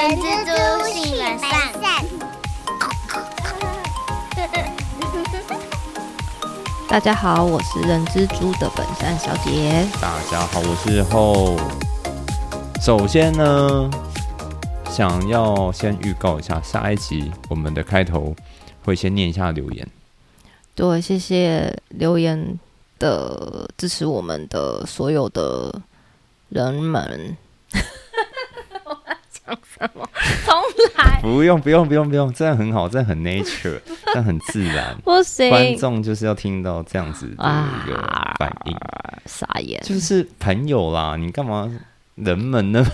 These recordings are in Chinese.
人蜘蛛性本善。大家好，我是人蜘蛛的本善小姐。大家好，我是后。首先呢，想要先预告一下，下一集我们的开头会先念一下留言。对，谢谢留言的支持我们的所有的人们。我要讲什么？重来。不用，不用，不用，不用，这样很好，这样很 nature，这样很自然。不行，观众就是要听到这样子的一个反应。傻眼，就是朋友啦，你干嘛？人们呢？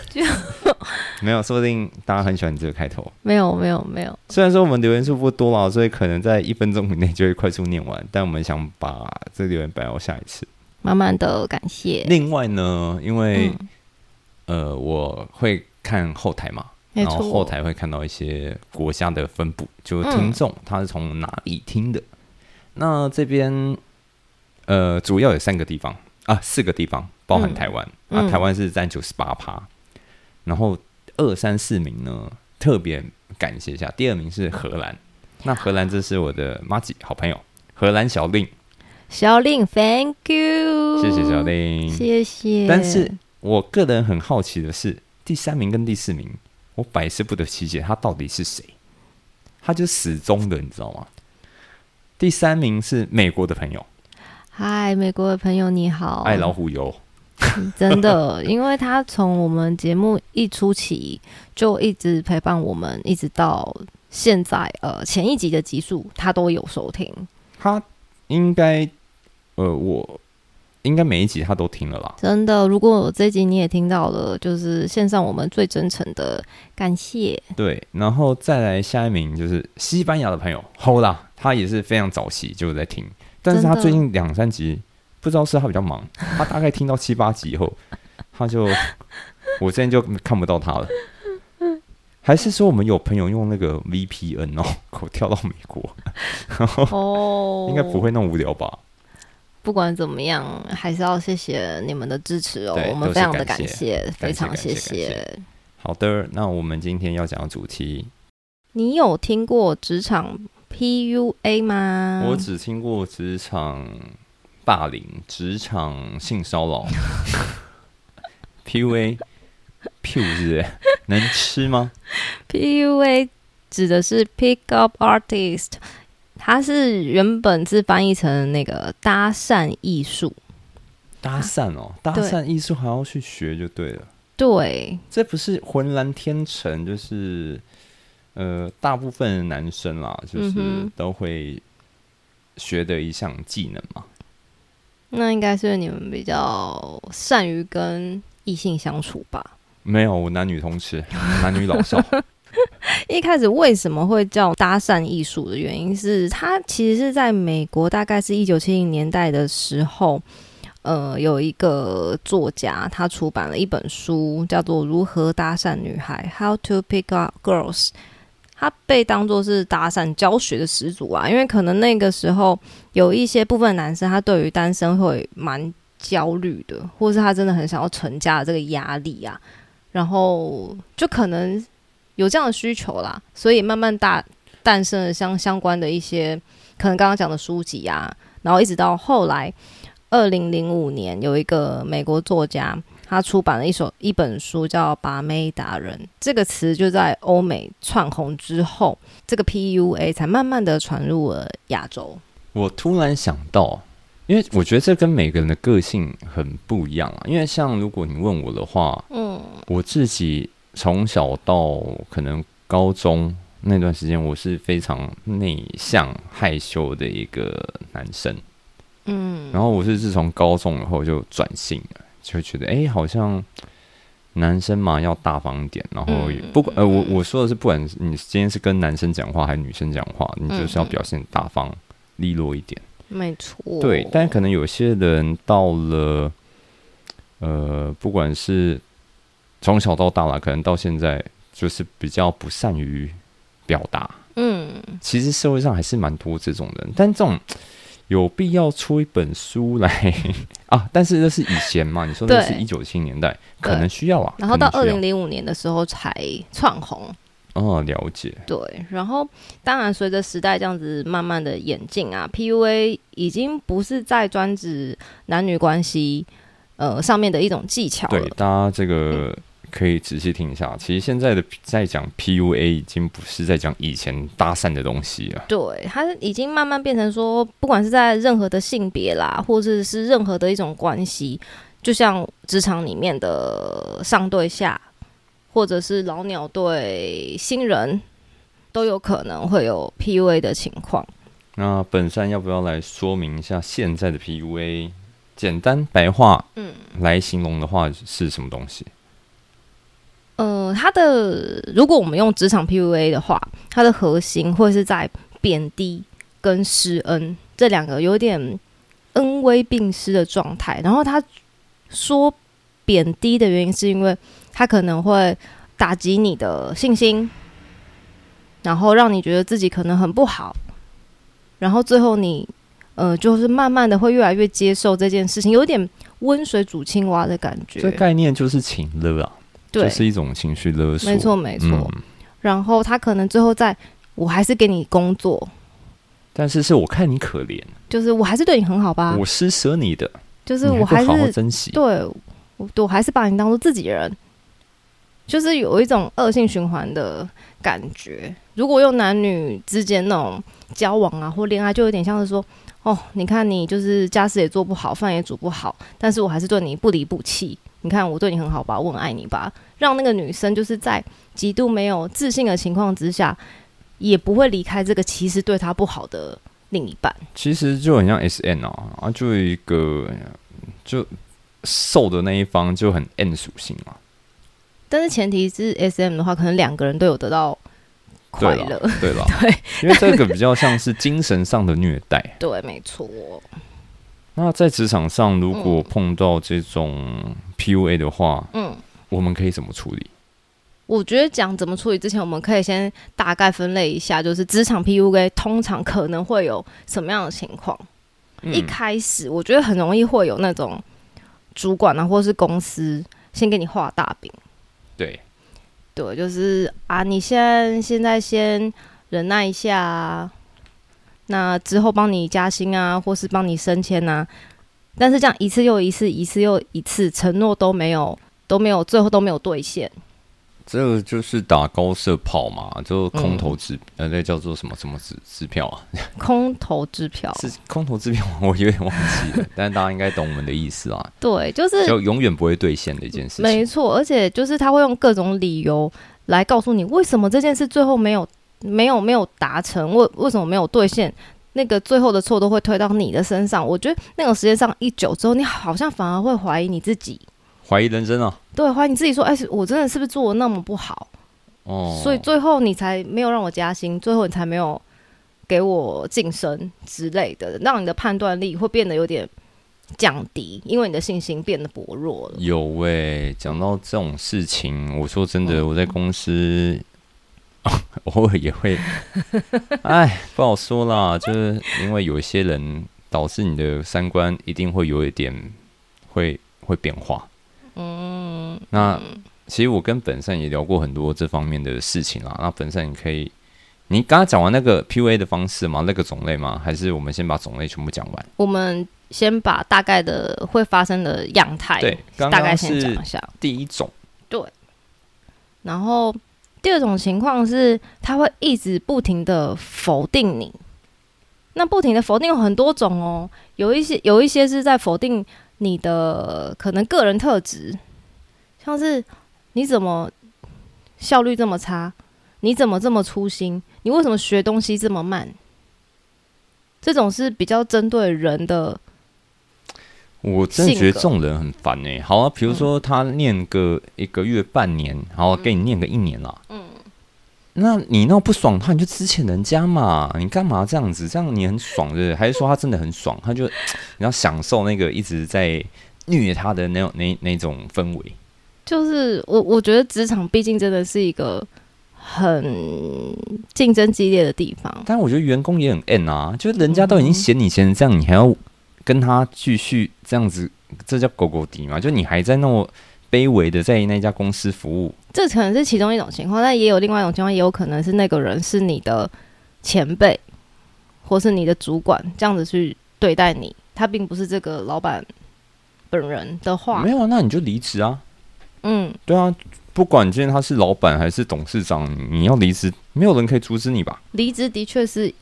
没有，说不定大家很喜欢你这个开头。没有，没有，没有。虽然说我们留言数不多了，所以可能在一分钟以内就会快速念完，但我们想把这个留言摆到下一次。慢慢的感谢。另外呢，因为呃，我会看后台嘛，然后后台会看到一些国家的分布，就听众他是从哪里听的。那这边呃，主要有三个地方啊，四个地方。包含台湾。啊，台湾是占九十八趴，然后二三四名呢，特别感谢一下，第二名是荷兰，那荷兰这是我的妈吉好朋友，荷兰小令，小令，Thank you，谢谢小令，谢谢。但是我个人很好奇的是，第三名跟第四名，我百思不得其解，他到底是谁？他就始终的，你知道吗？第三名是美国的朋友，嗨，美国的朋友你好，爱老虎油。真的，因为他从我们节目一出起就一直陪伴我们，一直到现在，呃，前一集的集数他都有收听。他应该，呃，我应该每一集他都听了啦。真的，如果这集你也听到了，就是献上我们最真诚的感谢。对，然后再来下一名就是西班牙的朋友 Hola，他也是非常早期就在听，但是他最近两三集。不知道是他比较忙，他大概听到七八集以后，他就我现在就看不到他了。还是说我们有朋友用那个 VPN 哦，我跳到美国，哦，应该不会那么无聊吧？不管怎么样，还是要谢谢你们的支持哦，我们非常的感谢，非常谢谢。好的，那我们今天要讲的主题，你有听过职场 PUA 吗？我只听过职场。霸凌、职场性骚扰、，PUA，P U 是能吃吗？PUA 指的是 Pick Up Artist，它是原本是翻译成那个搭讪艺术。搭讪哦，搭讪艺术还要去学就对了。对，这不是浑然天成，就是呃，大部分男生啦，就是都会学的一项技能嘛。那应该是你们比较善于跟异性相处吧？没有，我男女通吃，男女老少。一开始为什么会叫搭讪艺术的原因是，它其实是在美国，大概是一九七零年代的时候，呃，有一个作家他出版了一本书，叫做《如何搭讪女孩》（How to Pick Up Girls）。他被当做是搭讪教学的始祖啊，因为可能那个时候有一些部分男生，他对于单身会蛮焦虑的，或是他真的很想要成家的这个压力啊，然后就可能有这样的需求啦，所以慢慢大诞生了相相关的一些可能刚刚讲的书籍啊，然后一直到后来二零零五年有一个美国作家。他出版了一首一本书，叫《把妹达人》。这个词就在欧美窜红之后，这个 PUA 才慢慢的传入了亚洲。我突然想到，因为我觉得这跟每个人的个性很不一样啊。因为像如果你问我的话，嗯，我自己从小到可能高中那段时间，我是非常内向害羞的一个男生，嗯，然后我是自从高中以后就转性了。就觉得哎，好像男生嘛要大方一点，然后不管呃，我我说的是，不管你今天是跟男生讲话还是女生讲话，你就是要表现大方利落一点。没错。对，但可能有些人到了呃，不管是从小到大了，可能到现在就是比较不善于表达。嗯，其实社会上还是蛮多这种人，但这种有必要出一本书来 啊？但是那是以前嘛？你说那是一九七年代，可能需要啊。然后到二零零五年的时候才窜红。哦，了解。对，然后当然随着时代这样子慢慢的演进啊，PUA 已经不是在专指男女关系呃上面的一种技巧了。对，大家这个。可以仔细听一下，其实现在的在讲 PUA 已经不是在讲以前搭讪的东西了。对，它已经慢慢变成说，不管是在任何的性别啦，或者是任何的一种关系，就像职场里面的上对下，或者是老鸟对新人，都有可能会有 PUA 的情况。那本山要不要来说明一下现在的 PUA？简单白话，嗯，来形容的话是什么东西？呃，它的如果我们用职场 PUA 的话，它的核心会是在贬低跟施恩这两个有点恩威并施的状态。然后他说贬低的原因是因为他可能会打击你的信心，然后让你觉得自己可能很不好，然后最后你呃就是慢慢的会越来越接受这件事情，有点温水煮青蛙的感觉。这概念就是情勒啊。这是一种情绪勒索，没错没错。然后他可能最后在，我还是给你工作，但是是我看你可怜，就是我还是对你很好吧，我施舍你的，就是我还是珍惜，对我我还是把你当做自己人，就是有一种恶性循环的感觉。如果用男女之间那种交往啊或恋爱，就有点像是说，哦，你看你就是家事也做不好，饭也煮不好，但是我还是对你不离不弃。你看我对你很好吧，我很爱你吧，让那个女生就是在极度没有自信的情况之下，也不会离开这个其实对她不好的另一半。其实就很像 S N 哦，啊，就一个就瘦的那一方就很 N 属性嘛。但是前提是 S M 的话，可能两个人都有得到快乐，对吧，对，因为这个比较像是精神上的虐待。对，没错。那在职场上，如果碰到这种 PUA 的话，嗯，我们可以怎么处理？我觉得讲怎么处理之前，我们可以先大概分类一下，就是职场 PUA 通常可能会有什么样的情况。一开始，我觉得很容易会有那种主管啊，或是公司先给你画大饼。对，对，就是啊，你先现在先忍耐一下。那之后帮你加薪啊，或是帮你升迁啊，但是这样一次又一次，一次又一次，承诺都没有，都没有，最后都没有兑现。这个就是打高射炮嘛，就空头支呃，那叫做什么什么支支票啊？空头支票是空头支票，我有点忘记了，但是大家应该懂我们的意思啊。对，就是就永远不会兑现的一件事情。没错，而且就是他会用各种理由来告诉你，为什么这件事最后没有。没有没有达成，为为什么没有兑现？那个最后的错都会推到你的身上。我觉得那种时间上一久之后，你好像反而会怀疑你自己，怀疑人生啊。对，怀疑你自己说：“哎，我真的是不是做的那么不好？”哦，所以最后你才没有让我加薪，最后你才没有给我晋升之类的，让你的判断力会变得有点降低，因为你的信心变得薄弱了。有喂，讲到这种事情，我说真的，我在公司。偶尔也会，哎，不好说啦，就是因为有一些人导致你的三观一定会有一点会会变化。嗯，那其实我跟本善也聊过很多这方面的事情啦。那本善你可以，你刚刚讲完那个 PUA 的方式吗？那个种类吗？还是我们先把种类全部讲完？我们先把大概的会发生的样态，对，大概先讲一下。第一种，对，然后。第二种情况是，他会一直不停的否定你。那不停的否定有很多种哦，有一些有一些是在否定你的可能个人特质，像是你怎么效率这么差，你怎么这么粗心，你为什么学东西这么慢？这种是比较针对人的。我真的觉得这种人很烦哎。好啊，比如说他念个一个月、半年，然后给你念个一年啦。嗯，那你那不爽他，你就支遣人家嘛。你干嘛这样子？这样你很爽，对不对？还是说他真的很爽？他就 你要享受那个一直在虐他的那种那那种氛围。就是我我觉得职场毕竟真的是一个很竞争激烈的地方。但我觉得员工也很 N 啊，就是人家都已经嫌你嫌成这样，你还要跟他继续这样子，这叫狗狗敌嘛？就你还在那么卑微的在那家公司服务，这可能是其中一种情况，但也有另外一种情况，也有可能是那个人是你的前辈，或是你的主管，这样子去对待你，他并不是这个老板本人的话，没有，那你就离职啊。嗯，对啊。不管今天他是老板还是董事长，你要离职，没有人可以阻止你吧？离职的确是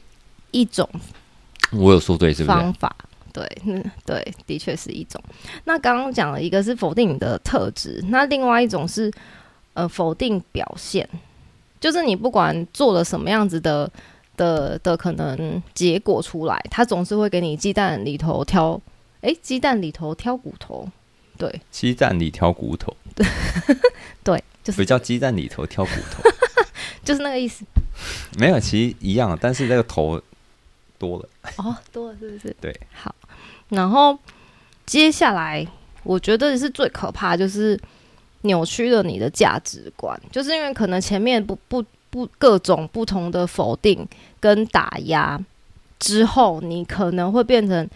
一种，我有说对是不是？方法对，嗯，对，的确是一种。那刚刚讲了一个是否定你的特质，那另外一种是呃否定表现，就是你不管做了什么样子的的的可能结果出来，他总是会给你鸡蛋里头挑，哎，鸡蛋里头挑骨头。对，鸡蛋里挑骨头。对，对，就是不叫鸡蛋里头挑骨头，就是那个意思。没有，其实一样，但是那个头多了。哦，多了是不是？对，好。然后接下来，我觉得是最可怕，就是扭曲了你的价值观，就是因为可能前面不不不各种不同的否定跟打压之后，你可能会变成。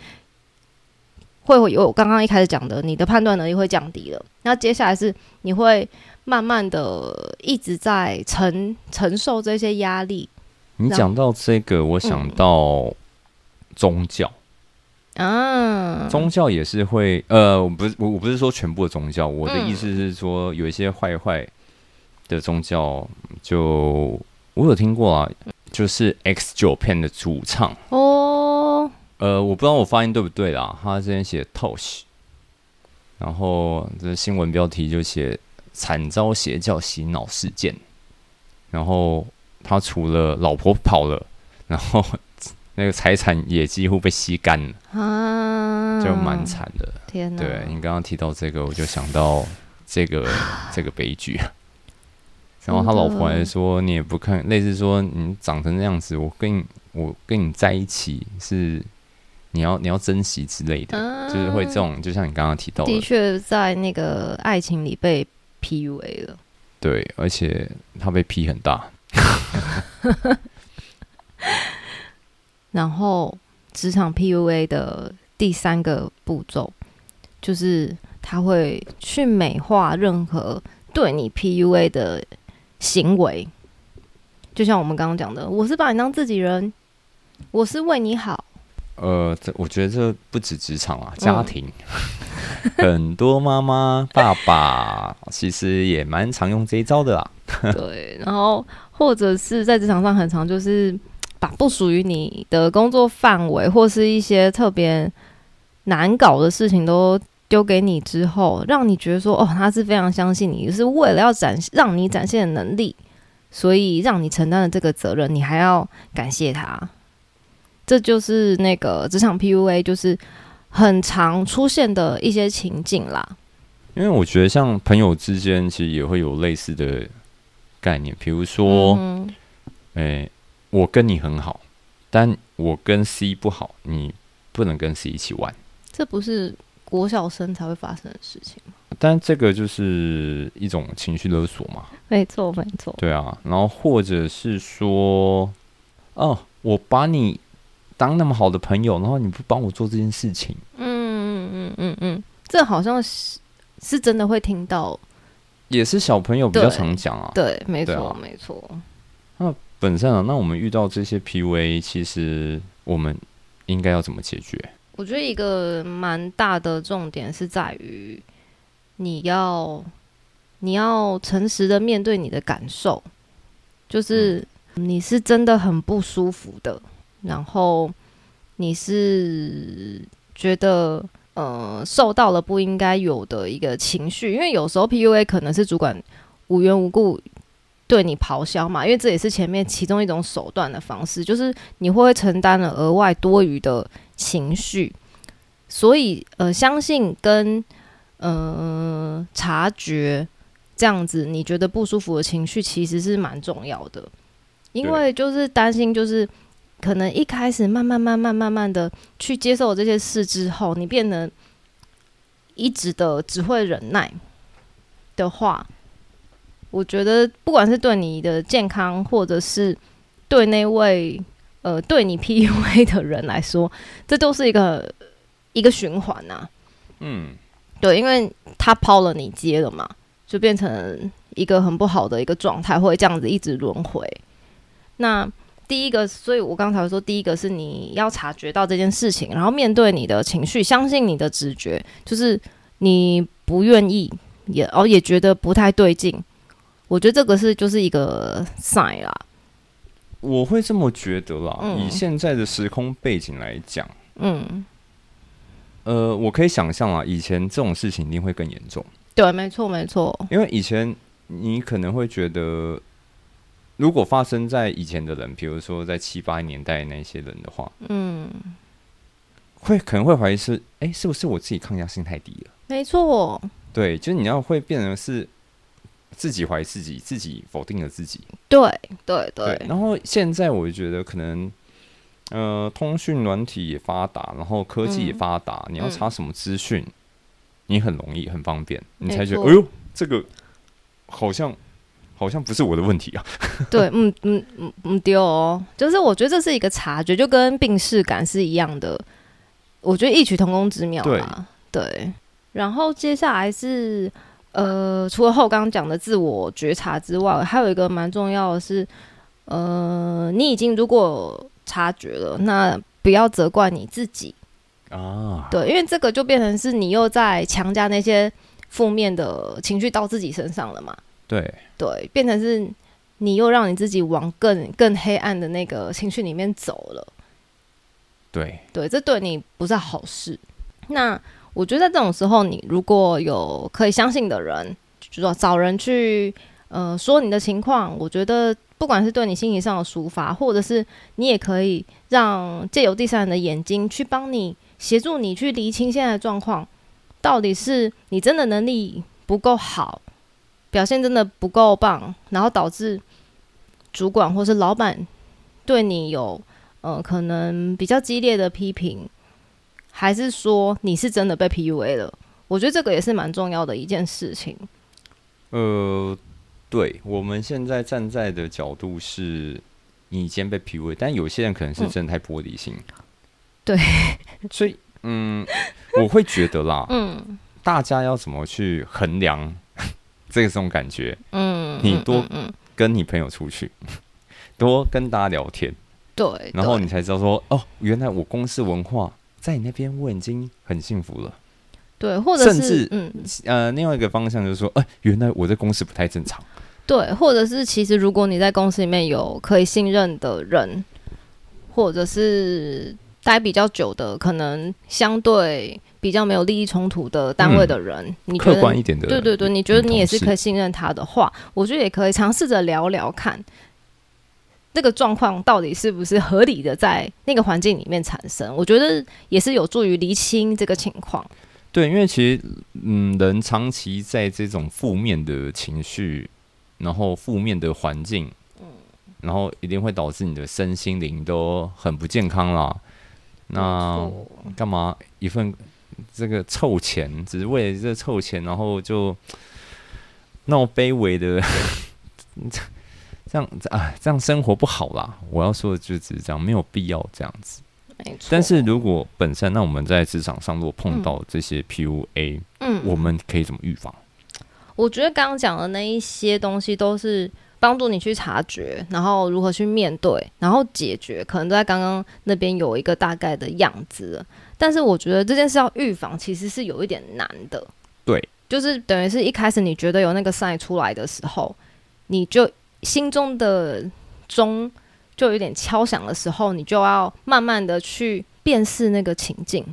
会有刚刚一开始讲的，你的判断能力会降低了。那接下来是你会慢慢的一直在承承受这些压力。你讲到这个，我想到宗教啊，宗教也是会呃，我不是我我不是说全部的宗教，我的意思是说有一些坏坏的宗教，就我有听过啊，就是 X 九片的主唱哦。呃，我不知道我发音对不对啦。他之前写 Tosh，然后这新闻标题就写惨遭邪教洗脑事件。然后他除了老婆跑了，然后那个财产也几乎被吸干了啊，就蛮惨的。天哪！对你刚刚提到这个，我就想到这个 这个悲剧。然后他老婆还说：“你也不看，类似说你长成那样子，我跟你我跟你在一起是。”你要你要珍惜之类的，就是会这种，就像你刚刚提到的，的确在那个爱情里被 PUA 了。对，而且他被 P 很大。然后职场 PUA 的第三个步骤，就是他会去美化任何对你 PUA 的行为。就像我们刚刚讲的，我是把你当自己人，我是为你好。呃，这我觉得这不止职场啊，家庭 很多妈妈、爸爸其实也蛮常用这一招的啦。对，然后或者是在职场上很常就是把不属于你的工作范围或是一些特别难搞的事情都丢给你之后，让你觉得说哦，他是非常相信你，是为了要展让你展现的能力，所以让你承担了这个责任，你还要感谢他。这就是那个职场 PUA，就是很常出现的一些情境啦。因为我觉得，像朋友之间，其实也会有类似的概念。比如说，哎，我跟你很好，但我跟 C 不好，你不能跟 C 一起玩。这不是国小生才会发生的事情吗？但这个就是一种情绪勒索嘛。没错，没错。对啊，然后或者是说，哦，我把你。当那么好的朋友，然后你不帮我做这件事情，嗯嗯嗯嗯嗯，这好像是是真的会听到，也是小朋友比较常讲啊，对，没错没错。那本身啊，那我们遇到这些 PUA，其实我们应该要怎么解决？我觉得一个蛮大的重点是在于你要你要诚实的面对你的感受，就是你是真的很不舒服的。然后你是觉得呃受到了不应该有的一个情绪，因为有时候 PUA 可能是主管无缘无故对你咆哮嘛，因为这也是前面其中一种手段的方式，就是你会承担了额外多余的情绪，所以呃相信跟呃察觉这样子你觉得不舒服的情绪其实是蛮重要的，因为就是担心就是。可能一开始慢慢慢慢慢慢的去接受这些事之后，你变得一直的只会忍耐的话，我觉得不管是对你的健康，或者是对那位呃对你 PUA 的人来说，这都是一个一个循环呐。嗯，对，因为他抛了你接了嘛，就变成一个很不好的一个状态，会这样子一直轮回。那第一个，所以我刚才说，第一个是你要察觉到这件事情，然后面对你的情绪，相信你的直觉，就是你不愿意，也哦也觉得不太对劲。我觉得这个是就是一个 sign 啦。我会这么觉得啦。以现在的时空背景来讲，嗯，呃，我可以想象啊，以前这种事情一定会更严重。对，没错，没错。因为以前你可能会觉得。如果发生在以前的人，比如说在七八年代那些人的话，嗯，会可能会怀疑是，哎，是不是我自己抗压性太低了？没错，对，就是你要会变成是自己怀疑自己，自己否定了自己。对对对。然后现在我觉得可能，呃，通讯软体也发达，然后科技也发达，你要查什么资讯，你很容易很方便，你才觉得，哎呦，这个好像。好像不是我的问题啊。对，嗯嗯嗯嗯，丢哦，就是我觉得这是一个察觉，就跟病视感是一样的。我觉得异曲同工之妙嘛。对。然后接下来是呃，除了后刚刚讲的自我觉察之外，还有一个蛮重要的是，呃，你已经如果察觉了，那不要责怪你自己啊。对，因为这个就变成是你又在强加那些负面的情绪到自己身上了嘛。对对，变成是你又让你自己往更更黑暗的那个情绪里面走了。对对，这对你不是好事。那我觉得在这种时候，你如果有可以相信的人，就说找人去呃说你的情况，我觉得不管是对你心理上的抒发，或者是你也可以让借由第三人的眼睛去帮你协助你去厘清现在的状况，到底是你真的能力不够好。表现真的不够棒，然后导致主管或是老板对你有呃可能比较激烈的批评，还是说你是真的被 PUA 了？我觉得这个也是蛮重要的一件事情。呃，对，我们现在站在的角度是你已经被 PUA，但有些人可能是真的太玻璃心。对，所以嗯，我会觉得啦，嗯，大家要怎么去衡量？这个这种感觉，嗯，你多跟你朋友出去，多跟大家聊天，对，然后你才知道说，哦，原来我公司文化在你那边我已经很幸福了，对，或者甚至嗯。呃，另外一个方向就是说，哎，原来我在公司不太正常，对，或者是其实如果你在公司里面有可以信任的人，或者是待比较久的，可能相对。比较没有利益冲突的单位的人，你客观一点的，对对对，你觉得你也是可以信任他的话，我觉得也可以尝试着聊聊看，那个状况到底是不是合理的，在那个环境里面产生，我觉得也是有助于厘清这个情况。对，因为其实嗯，人长期在这种负面的情绪，然后负面的环境，嗯，然后一定会导致你的身心灵都很不健康啦。那干嘛一份？这个凑钱，只是为了这凑钱，然后就那么卑微的这样子啊，这样生活不好啦。我要说的就只是这样，没有必要这样子。没错。但是如果本身，那我们在职场上如果碰到这些 PUA，嗯，我们可以怎么预防？我觉得刚刚讲的那一些东西都是帮助你去察觉，然后如何去面对，然后解决，可能在刚刚那边有一个大概的样子。但是我觉得这件事要预防，其实是有一点难的。对，就是等于是一开始你觉得有那个 sign 出来的时候，你就心中的钟就有点敲响的时候，你就要慢慢的去辨识那个情境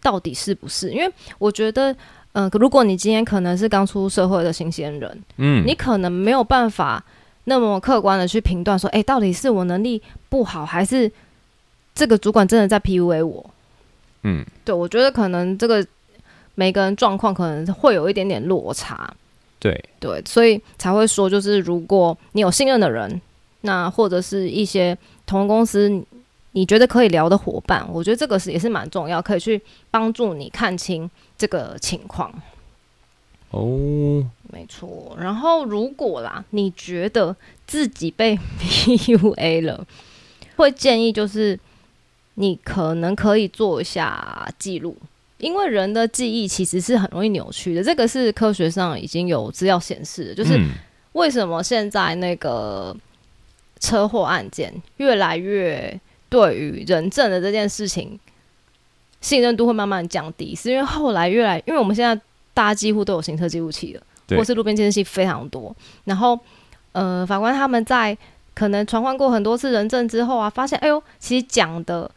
到底是不是。因为我觉得，嗯，如果你今天可能是刚出社会的新鲜人，嗯，你可能没有办法那么客观的去评断说，哎，到底是我能力不好，还是这个主管真的在 PUA 我？嗯，对，我觉得可能这个每个人状况可能会有一点点落差，对对，所以才会说，就是如果你有信任的人，那或者是一些同公司你觉得可以聊的伙伴，我觉得这个是也是蛮重要，可以去帮助你看清这个情况。哦，没错。错。然后如果啦，你觉得自己被 PUA 了，会建议就是你可能可以做一下记录，因为人的记忆其实是很容易扭曲的。这个是科学上已经有资料显示的，就是为什么现在那个车祸案件越来越对于人证的这件事情信任度会慢慢降低，是因为后来越来，因为我们现在大家几乎都有行车记录器了。或是路边监视器非常多，然后，呃，法官他们在可能传唤过很多次人证之后啊，发现，哎呦，其实讲的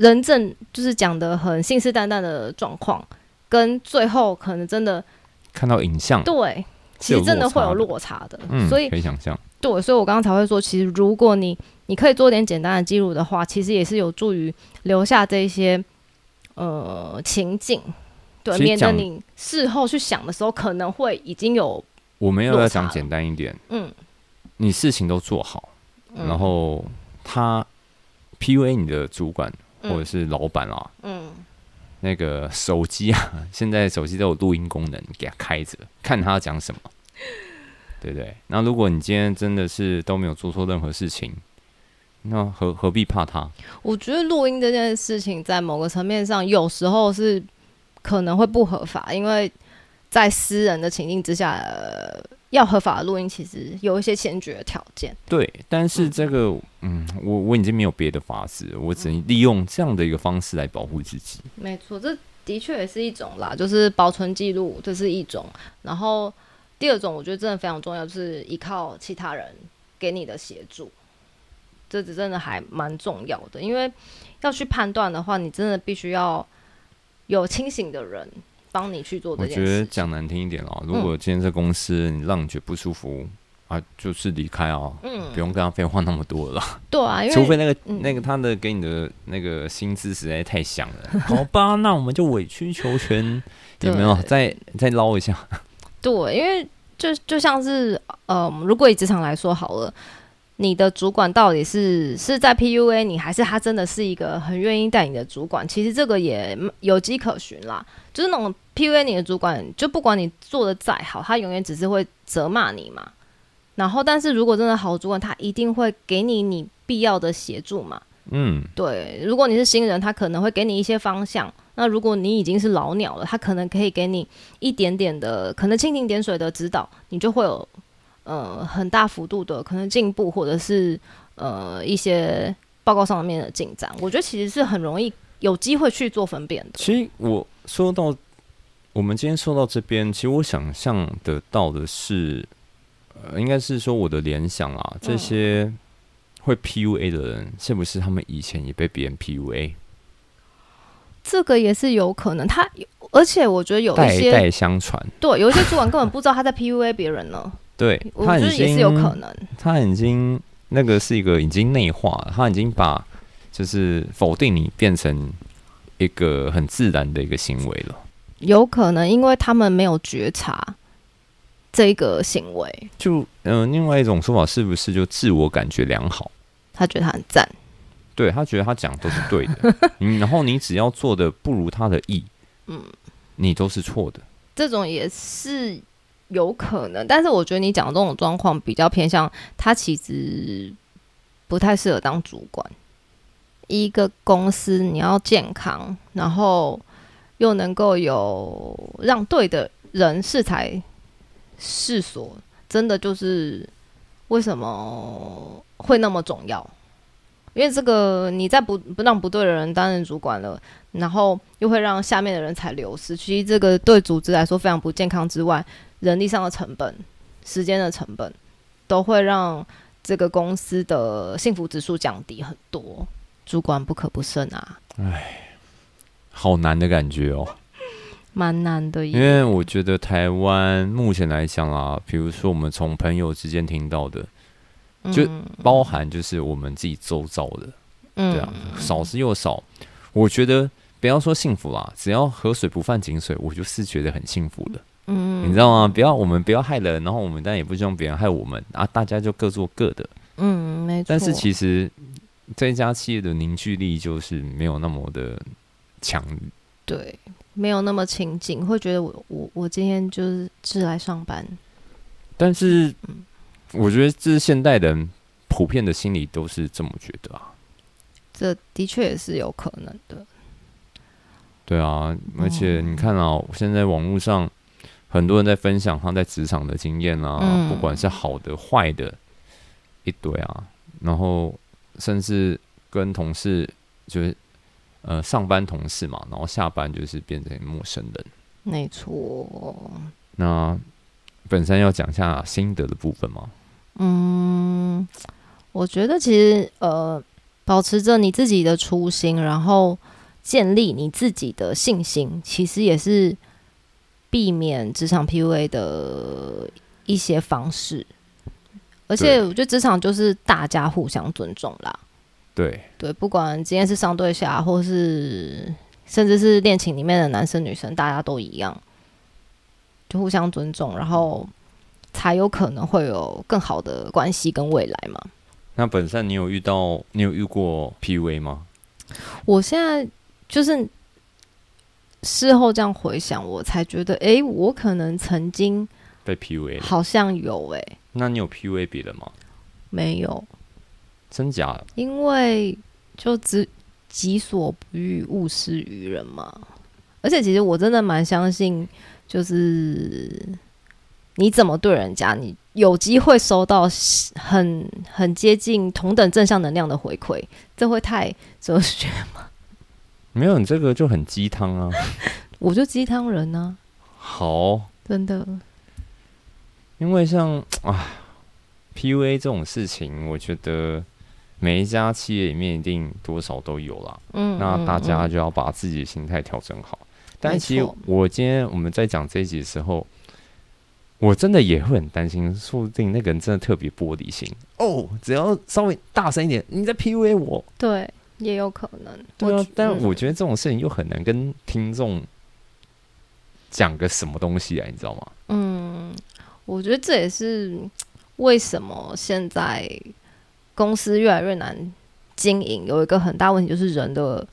人证就是讲的很信誓旦旦的状况，跟最后可能真的看到影像，对，其实真的会有落差的，嗯，所以可以想象，对，所以我刚刚才会说，其实如果你你可以做点简单的记录的话，其实也是有助于留下这些呃情景。对，免得你事后去想的时候，可能会已经有。我们要讲简单一点，嗯，你事情都做好，然后他 PUA 你的主管或者是老板啊，嗯，那个手机啊，现在手机都有录音功能，给他开着，看他要讲什么，对不对？那如果你今天真的是都没有做错任何事情，那何何必怕他？我觉得录音这件事情，在某个层面上，有时候是。可能会不合法，因为在私人的情境之下，要合法的录音其实有一些先决条件。对，但是这个，嗯，我我已经没有别的法子，我只能利用这样的一个方式来保护自己。没错，这的确也是一种啦，就是保存记录，这是一种。然后第二种，我觉得真的非常重要，就是依靠其他人给你的协助，这真的还蛮重要的，因为要去判断的话，你真的必须要。有清醒的人帮你去做这件事。我觉得讲难听一点哦，如果今天这公司你让你觉得不舒服啊，就是离开哦，嗯，不用跟他废话那么多了。对啊，除非那个那个他的给你的那个薪资实在太香了。好吧，那我们就委曲求全，有没有？再再捞一下。对，因为就就像是呃，如果以职场来说好了。你的主管到底是是在 PUA 你，还是他真的是一个很愿意带你的主管？其实这个也有迹可循啦。就是那种 PUA 你的主管，就不管你做的再好，他永远只是会责骂你嘛。然后，但是如果真的好主管，他一定会给你你必要的协助嘛。嗯，对。如果你是新人，他可能会给你一些方向。那如果你已经是老鸟了，他可能可以给你一点点的，可能蜻蜓点水的指导，你就会有。呃，很大幅度的可能进步，或者是呃一些报告上面的进展，我觉得其实是很容易有机会去做分辨的。其实我说到我们今天说到这边，其实我想象得到的是，呃，应该是说我的联想啊，这些会 PUA 的人，是不是他们以前也被别人 PUA？这个也是有可能，他而且我觉得有一些代代相传，对，有一些主管根本不知道他在 PUA 别人呢。对，他已经有可能，他已经那个是一个已经内化，他已经把就是否定你变成一个很自然的一个行为了。有可能，因为他们没有觉察这个行为。就嗯，另外一种说法是不是就自我感觉良好？他觉得他很赞，对他觉得他讲都是对的。嗯，然后你只要做的不如他的意，嗯，你都是错的。这种也是。有可能，但是我觉得你讲的这种状况比较偏向他其实不太适合当主管。一个公司你要健康，然后又能够有让对的人适才适所，真的就是为什么会那么重要？因为这个你在不不让不对的人担任主管了，然后又会让下面的人才流失，其实这个对组织来说非常不健康之外。人力上的成本、时间的成本，都会让这个公司的幸福指数降低很多。主管不可不慎啊！哎，好难的感觉哦，蛮难的。因为我觉得台湾目前来讲啊，比如说我们从朋友之间听到的，就包含就是我们自己周遭的，对啊，少之又少。我觉得不要说幸福啦，只要河水不犯井水，我就是觉得很幸福的。嗯，你知道吗？不要我们不要害人，然后我们但也不希望别人害我们啊！大家就各做各的。嗯，没错。但是其实这家企业的凝聚力就是没有那么的强。对，没有那么亲近，会觉得我我我今天就是是来上班。但是，我觉得这是现代人普遍的心理都是这么觉得啊。这的确也是有可能的。对啊，而且你看啊，现在网络上很多人在分享他在职场的经验啊，不管是好的坏的，一堆啊。然后甚至跟同事就是呃上班同事嘛，然后下班就是变成陌生人。没错。那本身要讲一下心得的部分吗？嗯，我觉得其实呃，保持着你自己的初心，然后建立你自己的信心，其实也是避免职场 PUA 的一些方式。而且我觉得职场就是大家互相尊重啦。对对，不管今天是上对下，或是甚至是恋情里面的男生女生，大家都一样，就互相尊重，然后才有可能会有更好的关系跟未来嘛。那本身你有遇到，你有遇过 PUA 吗？我现在就是事后这样回想，我才觉得，哎，我可能曾经被 PUA，好像有哎。那你有 PUA 别人吗？没有，真假？因为就只己所不欲，勿施于人嘛。而且其实我真的蛮相信，就是你怎么对人家，你有机会收到很很接近同等正向能量的回馈，这会太哲学吗？没有，你这个就很鸡汤啊！我就鸡汤人呢。好，真的。因为像啊，PUA 这种事情，我觉得每一家企业里面一定多少都有啦。嗯，那大家就要把自己的心态调整好。但其实我今天我们在讲这一集的时候，我真的也会很担心，说不定那个人真的特别玻璃心哦。只要稍微大声一点，你在 PUA 我，对，也有可能。对啊，但我觉得这种事情又很难跟听众讲个什么东西啊，你知道吗？嗯。我觉得这也是为什么现在公司越来越难经营，有一个很大问题，就是人的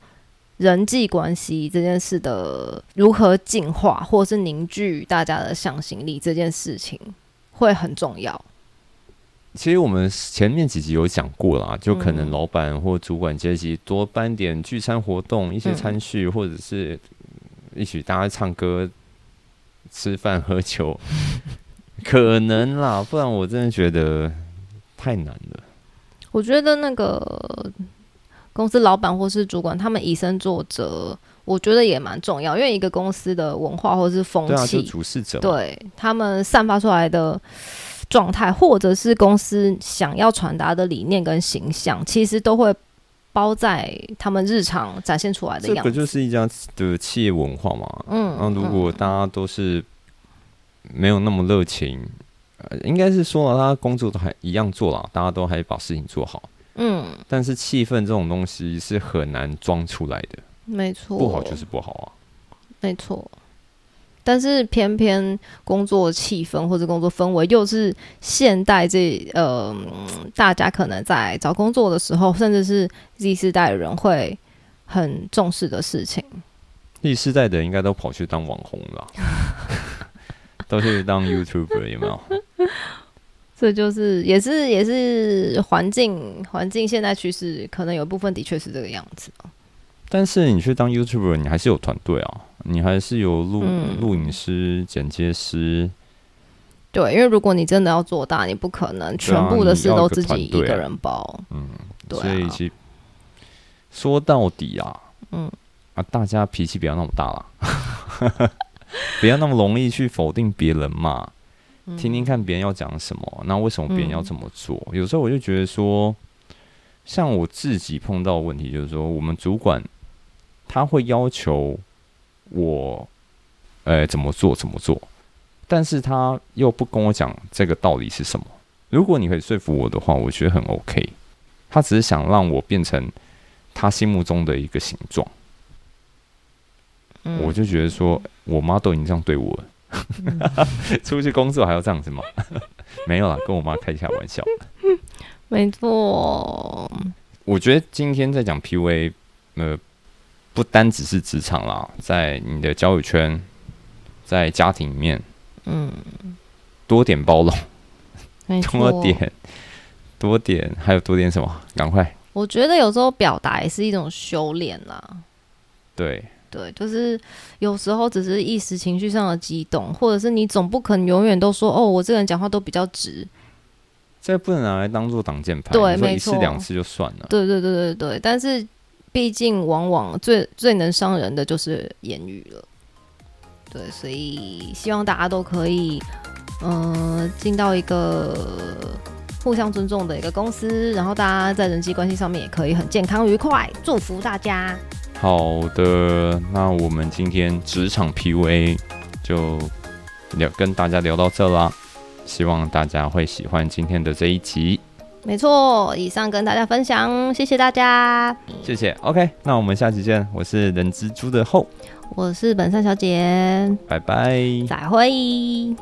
人际关系这件事的如何进化，或是凝聚大家的向心力这件事情会很重要。其实我们前面几集有讲过啦，就可能老板或主管阶级多办点聚餐活动，一些餐叙，或者是一起大家唱歌、吃饭、喝酒。可能啦，不然我真的觉得太难了。我觉得那个公司老板或是主管，他们以身作则，我觉得也蛮重要。因为一个公司的文化或是风气，主事者，对他们散发出来的状态，或者是公司想要传达的理念跟形象，其实都会包在他们日常展现出来的样子。这个就是一家的企业文化嘛。嗯，那如果大家都是。没有那么热情，呃，应该是说了，他工作都还一样做了，大家都还把事情做好。嗯，但是气氛这种东西是很难装出来的，没错，不好就是不好啊，没错。但是偏偏工作气氛或者工作氛围又是现代这呃，大家可能在找工作的时候，甚至是 Z 世代的人会很重视的事情。Z 世代的人应该都跑去当网红了。都去当 YouTuber 有没有？这就是也是也是环境环境现在趋势，可能有部分的确是这个样子但是你去当 YouTuber，你还是有团队啊，你还是有录录影师、剪接师。对，因为如果你真的要做大，你不可能全部的事都自己一个人包。嗯，对。所以其说到底啊，嗯啊，大家脾气不要那么大了。不要那么容易去否定别人嘛，听听看别人要讲什么，那为什么别人要这么做？有时候我就觉得说，像我自己碰到问题，就是说我们主管他会要求我，呃，怎么做怎么做，但是他又不跟我讲这个道理是什么。如果你可以说服我的话，我觉得很 OK。他只是想让我变成他心目中的一个形状。我就觉得说，我妈都已经这样对我了，出去工作还要这样子吗？没有啦，跟我妈开一下玩笑。没错。我觉得今天在讲 PUA，呃，不单只是职场啦，在你的交友圈，在家庭里面，嗯，多点包容，多点，多点，还有多点什么？赶快！我觉得有时候表达也是一种修炼啦。对。对，就是有时候只是一时情绪上的激动，或者是你总不可能永远都说哦，我这个人讲话都比较直，这不能拿来当做挡箭牌。对，没错，一次两次就算了。对对对对对，但是毕竟往往最最能伤人的就是言语了。对，所以希望大家都可以，嗯，进到一个互相尊重的一个公司，然后大家在人际关系上面也可以很健康愉快，祝福大家。好的，那我们今天职场 PUA 就聊跟大家聊到这啦，希望大家会喜欢今天的这一集。没错，以上跟大家分享，谢谢大家，谢谢。OK，那我们下期见。我是人蜘蛛的后，我是本山小姐，拜拜，再会。